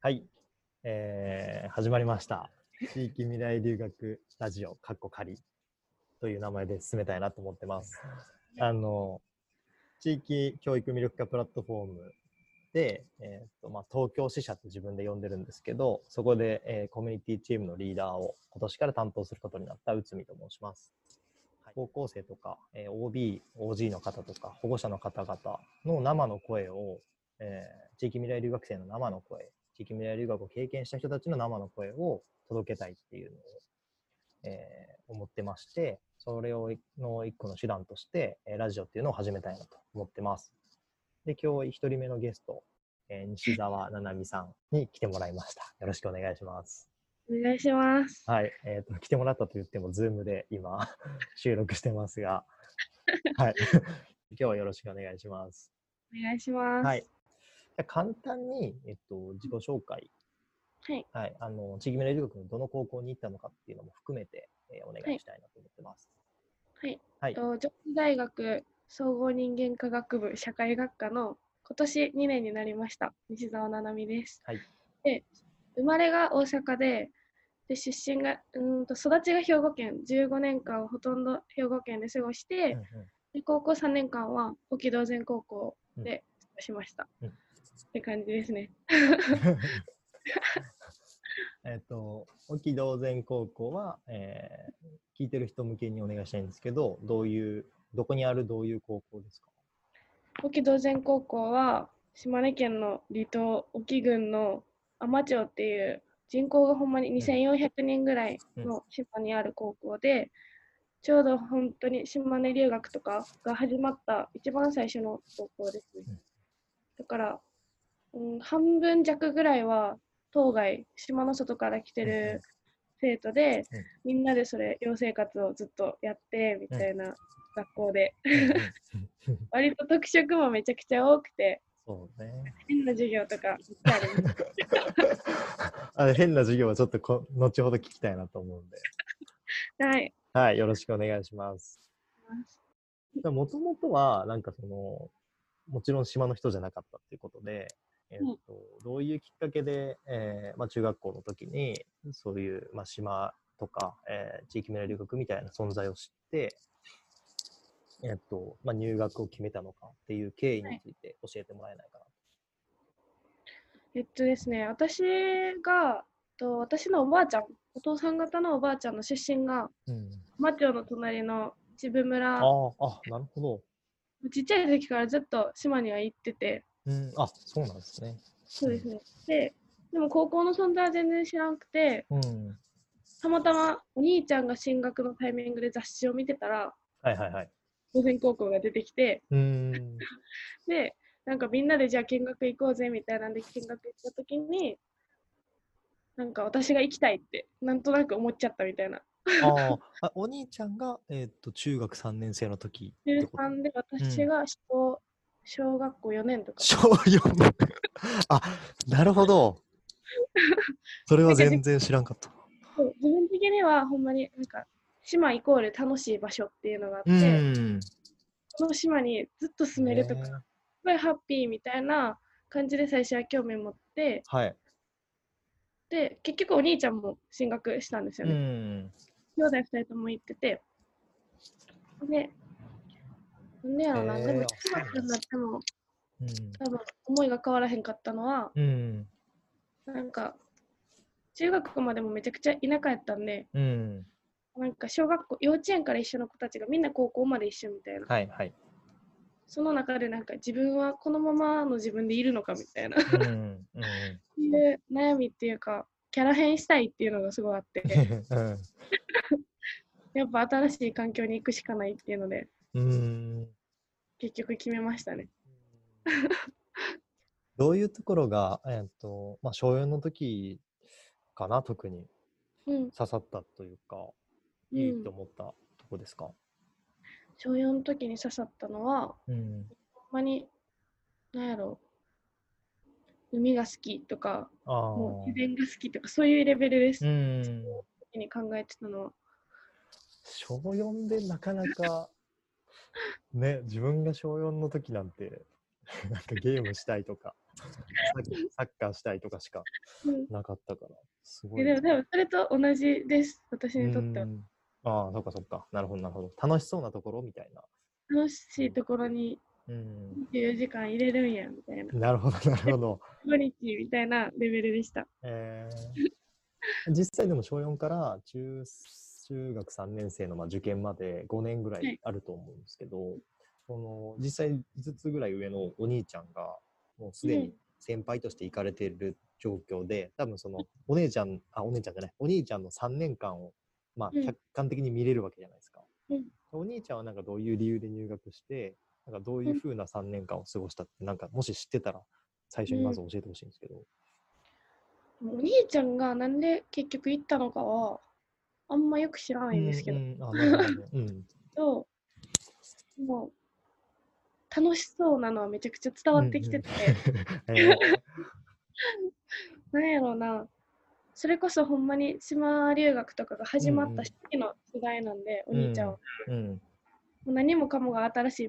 はい、えー始まりました。地域未来留学ラジオ、かっこ仮という名前で進めたいなと思ってます。あの、地域教育魅力化プラットフォームで、えーとまあ、東京支社って自分で呼んでるんですけど、そこで、えーコミュニティチームのリーダーを今年から担当することになった内海と申します。はい高校生とか、えー OB、OG の方とか保護者の方々の生の声を、えー地域未来留学生の生の声、地域未来留学を経験した人たちの生の声を届けたいっていうのを、えー思ってまして、それをの一個の手段として、えーラジオっていうのを始めたいなと思ってます。で、今日一人目のゲスト、えー西澤七海さんに来てもらいました。よろしくお願いします。お願いします。はい、えっ、と、来てもらったと言っても、ズームで今、収録してますが、はい。今日はよろしくお願いします。お願いします。はい。じゃあ簡単に、えっと、自己紹介、はい。はい、あの、地域未来留学のどの高校に行ったのかっていうのも含めて、えーお願いしたいなと思ってます。はい。はい。と上智大学総合人間科学部社会学科の今年2年になりました西澤七海です。はい。で、生まれが大阪で、で出身がうーんと育ちが兵庫県15年間をほとんど兵庫県で過ごして、うんうんで高校3年間は沖道前高校で過ごしました、うんって感じですね。えっと、沖道前高校は、えー聞いてる人向けにお願いしたいんですけど、どういう、どこにあるどういう高校ですか？沖道前高校は島根県の離島沖郡の海士町っていう人口がほんまに2400人ぐらいの島にある高校で、ちょうど本当に島根留学とかが始まった一番最初の高校ですねうん。だから、うん、半分弱ぐらいは当該島の外から来てる生徒で、うんみんなでそれ寮生活をずっとやってみたいな学校で、割と特色もめちゃくちゃ多くてそうね。変な授業とかあ変な授業はちょっとこ後ほど聞きたいなと思うんで。はい。はい、よろしくお願いします。もともとは、なんかその、もちろん島の人じゃなかったっていうことで、えっとどういうきっかけで、えーまあ、中学校の時に、そういう、まあ、島とか、えー地域未来留学みたいな存在を知って、えっとまあ、入学を決めたのかっていう経緯について教えてもらえないかな。えっとですね、私が、と私のおばあちゃん、お父さん方のおばあちゃんの出身が、うん、浜町の隣の秩父村、ああ、あ、なるほど。ちっちゃい時からずっと島には行ってて、うん、あ、そうなんですね。そうですね。で、でも高校の存在は全然知らなくて、うん。たまたまお兄ちゃんが進学のタイミングで雑誌を見てたら、はいはいはい。午前高校が出てきて、うーん。で、なんかみんなでじゃあ見学行こうぜみたいなんで見学行った時に、なんか私が行きたいって、なんとなく思っちゃったみたいな。あーあ、お兄ちゃんが、えーっと中学3年生の時中こと？3で私が小,、小学校4年とか。小4あ、なるほど。それは全然知らんかった。そう自分的にはほんまになんか島イコール楽しい場所っていうのがあって、うん。その島にずっと住めるとか、ねすごいハッピーみたいな感じで最初は興味持って、はい。で、結局お兄ちゃんも進学したんですようね。ん。兄弟2人とも行ってて、で、なんでやろな、へーでも中学になってもうん。多分思いが変わらへんかったのは、うん。なんか中学までもめちゃくちゃ田舎やったんで、うん。なんか小学校、幼稚園から一緒の子たちがみんな高校まで一緒みたいな。はいはい。その中でなんか自分はこのままの自分でいるのかみたいな、うん。うん。いう悩みっていうか、キャラ変したいっていうのがすごいあって、うんやっぱ新しい環境に行くしかないっていうので、うん。結局決めましたね。どういうところが、えーっと、まあ、小4の時かな、特にうん。刺さったというか、うんいいと思ったとこですか？小4の時に刺さったのは、うん。ほんまに、なんやろう、海が好きとか、あもうあ。自然が好きとか、そういうレベルです。うん。時に考えてたのは。小4でなかなか、ね、自分が小4の時なんて、なんかゲームしたいとか、サッカーしたいとかしかうんなかったから、すごい。えでも多分それと同じです、私にとってはう。んああ、そっかそっか。なるほど、なるほど。楽しそうなところみたいな。楽しいところにうん。24時間入れるんや、みたいな。なるほど、なるほど。毎日みたいなレベルでした。えー、実際でも小4から中中学3年生のまあ受験まで5年ぐらはい。いあると思うんですけど、その実際5つぐらい上のお兄ちゃんがもうすでにうん。先輩として行かれている状況で、多分そのお姉ちゃん、あ、お姉ちゃんじゃない、お兄ちゃんの3年間をまあうん。客観的に見れるわけじゃないですか。うん。お兄ちゃんはなんかどういう理由で入学して、なんかどういうふうな3年間を過ごしたって、なんかもし知ってたら最初にまず教えてほしいんですけど。お兄ちゃんがなんで結局行ったのかは、あんまよく知らないんですけど、うんうん、あなるほど。うん。ともう楽しそうなのはめちゃくちゃ伝わってきてて、えーなんやろうな、それこそほんまに島留学とかが始まっうんうんた初期の世代なんで、お兄ちゃんは。うん。もう何もかもが新しい、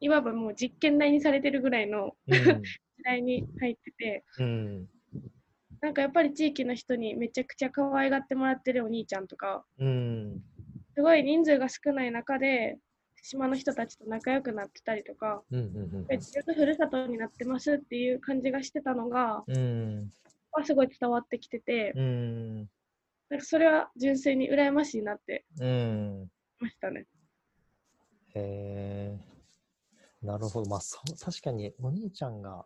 いわばもう実験台にされてるぐらいのうん。時代に入ってて、うん。なんかやっぱり地域の人にめちゃくちゃ可愛がってもらってるお兄ちゃんとか、うん。すごい人数が少ない中で、島の人たちと仲良くなってたりとか、うん。うん。自分のふるさとになってますっていう感じがしてたのが、うん。はすごい伝わってきてて、うん。なんかそれは純粋に羨ましいなってうん。思いましたね。へえ。なるほど。まあ、そう、確かにお兄ちゃんが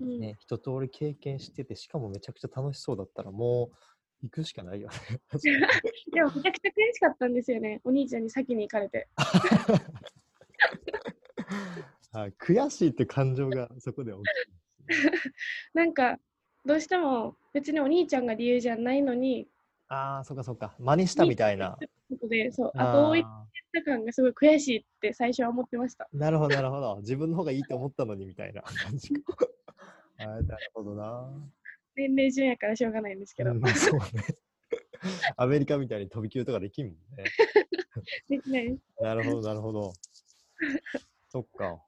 うんね、一通り経験してて、しかもめちゃくちゃ楽しそうだったら、もう行くしかないよね。でもめちゃくちゃ悔しかったんですよね、お兄ちゃんに先に行かれて。はい悔しいって感情がそこで起きる。なんか、どうしても別にお兄ちゃんが理由じゃないのに、ああ、そっかそっか。真似したみたいな。ことで、そう、後追いあした感がすごい悔しいって最初は思ってました。ーなるほど、なるほど。自分の方がいいと思ったのにみたいな感じか。あーなるほどな。年齢順やからしょうがないんですけど、うん、そうね。アメリカみたいに飛び級とかできんもんね。できない。なるほど、なるほど。そっか。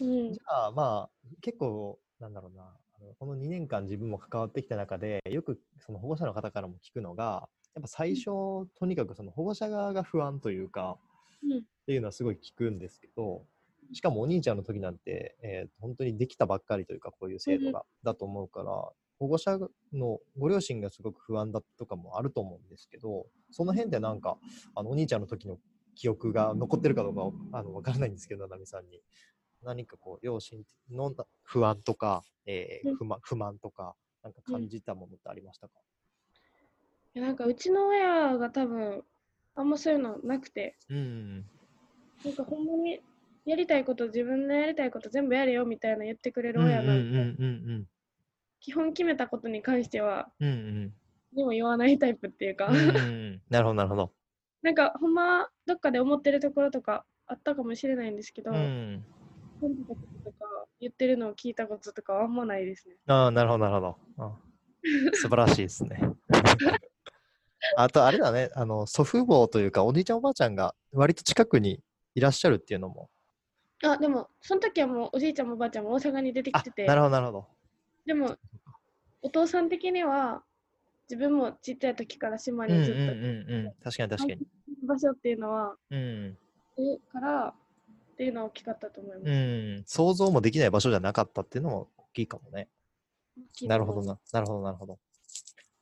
うんじ、ゃあ、まあ、結構、なんだろうな。この2年間自分も関わってきた中で、よくその保護者の方からも聞くのが、やっぱ最初、とにかくその保護者側が不安というか、うん。っていうのはすごい聞くんですけど、しかもお兄ちゃんの時なんて、えー本当にできたばっかりというか、こういう制度が、だと思うから、保護者のご両親がすごく不安だとかもあると思うんですけど、その辺でなんか、あのお兄ちゃんの時の記憶が残ってるかどうかあのわからないんですけど、ななみさんに。何かこう、両親の不安とか、えーうん。不満不満とか、なんか感じたものってありましたか、いやなんかうちの親が多分あんまそういうのなくて、うん、なんかほんまにやりたいこと、自分のやりたいこと全部やれよみたいな言ってくれる親なんで、うん基本決めたことに関してはうんうん。でも言わないタイプっていうか、うんうんなるほどなるほど。なんかほんまはどっかで思ってるところとかあったかもしれないんですけど、うんたこととか言ってるのを聞いたこととかはあんまないですね。ああ、なるほど、なるほど。あ素晴らしいですね。あと、あれだね、あの、祖父母というか、おじいちゃんおばあちゃんが割と近くにいらっしゃるっていうのも。あ、でもその時はもうおじいちゃんもおばあちゃんも大阪に出てあきてて、なるほど、なるほど。でもお父さん的には自分もちっちゃい時から島うんうんにずっとうんうん。確かに確かに。場所っていうのはうん。いるからっていうのは大きかったと思います。うん。想像もできない場所じゃなかったっていうのも大きいかもね。なるほどな。なるほど、なるほど。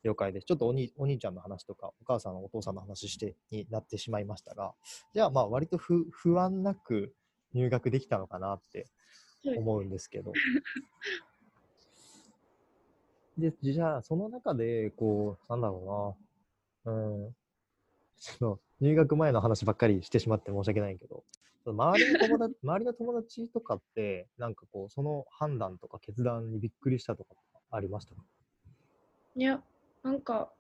了解です。ちょっとおにお兄ちゃんの話とか、お母さん、お父さんの話してになってしまいましたが、じゃあ、まあ、割と不不安なく入学できたのかなってはい思うんですけど。で、じゃあ、その中で、こう、なんだろうな、うん、その入学前の話ばっかりしてしまって申し訳ないけど、周りの友達 周りの友達とかって、なんかこう、その判断とか決断にびっくりしたとかありましたか？いや、なんか、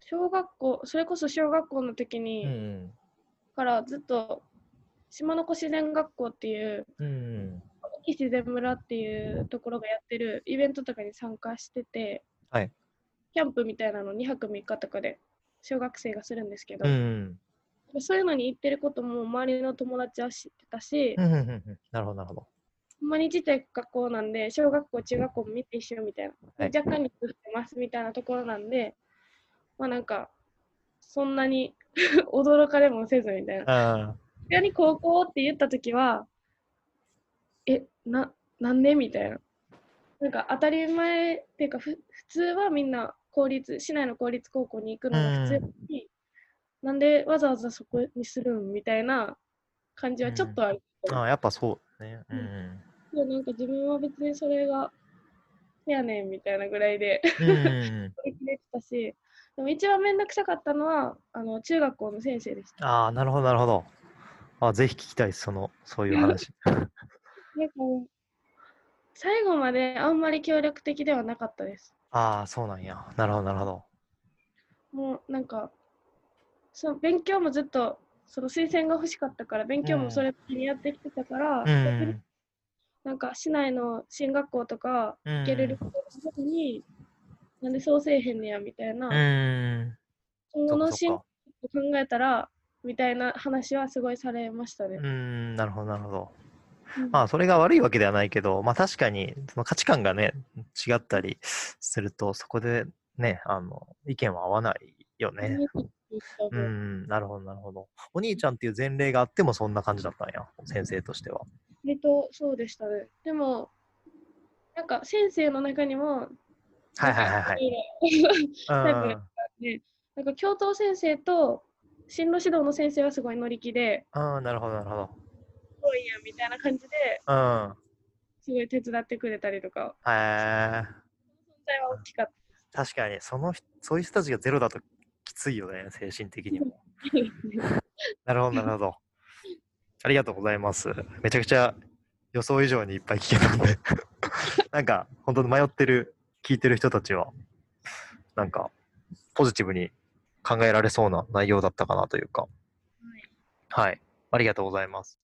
小学校、それこそ小学校の時に、うんからずっと島の子自然学校っていう、うん。うん自然村っていうところがやってるイベントとかに参加してて、はいキャンプみたいなの2泊3日とかで小学生がするんですけど、うん。そういうのに行ってることも周りの友達は知ってたし、うんうんうんうんなるほど、なるほど。ほんまにちっちゃい学校なんで、小学校、中学校も見て一緒みたいな。はい若干に作ってますみたいなところなんで、まあなんか、そんなに 驚かれもせずみたいな。あ逆に高校って言ったときは、え、な、なんでみたいな。なんか当たり前っていうか、ふ普通はみんな公立、市内の公立高校に行くのが普通に、なんでわざわざそこにするんみたいな感じはちょっとある。あ、やっぱそうね。うん。でなんか自分は別にそれが、せやねんみたいなぐらいでうんうん取り切れてたし、でも一番めんどくさかったのは、あの中学校の先生でした。ああ、なるほど、なるほど。あぜひ聞きたいです、その、そういう話。なんか最後まであんまり協力的ではなかったです。ああ、そうなんや。なるほど、なるほど。もうなんか、その勉強もずっと、その推薦が欲しかったから、勉強もそれにやってきてたから、うん。なんか市内の進学校とかうん行けれることに、なんでそうせえへんねやみたいな、うん。今後の進学を考えたら、みたいな話はすごいされましたね。うん、なるほど、なるほど。うんまあ、それが悪いわけではないけど、まあ確かに、その価値観がね、違ったりすると、そこでね、あの、意見は合わないよね。ううんん、なるほど、なるほど。お兄ちゃんっていう前例があってもそんな感じだったんや、先生としては。割とそうでしたね。でも、なんか先生の中にも、はいはいはいはい。いろいろうん タイプがで、なんか教頭先生と進路指導の先生はすごい乗り気で、うん、なるほど、なるほど。すごいやんみたいな感じで、うん。すごい手伝ってくれたりとか、へえ。存在は大きかった確かに、その人、そういう人たちがゼロだときついよね、精神的にも。なるほど、なるほど。ありがとうございます。めちゃくちゃ予想以上にいっぱい聞けたんで、なんか、本当に迷ってる、聞いてる人たちは、なんか、ポジティブに考えられそうな内容だったかなというか。はい。ありがとうございます。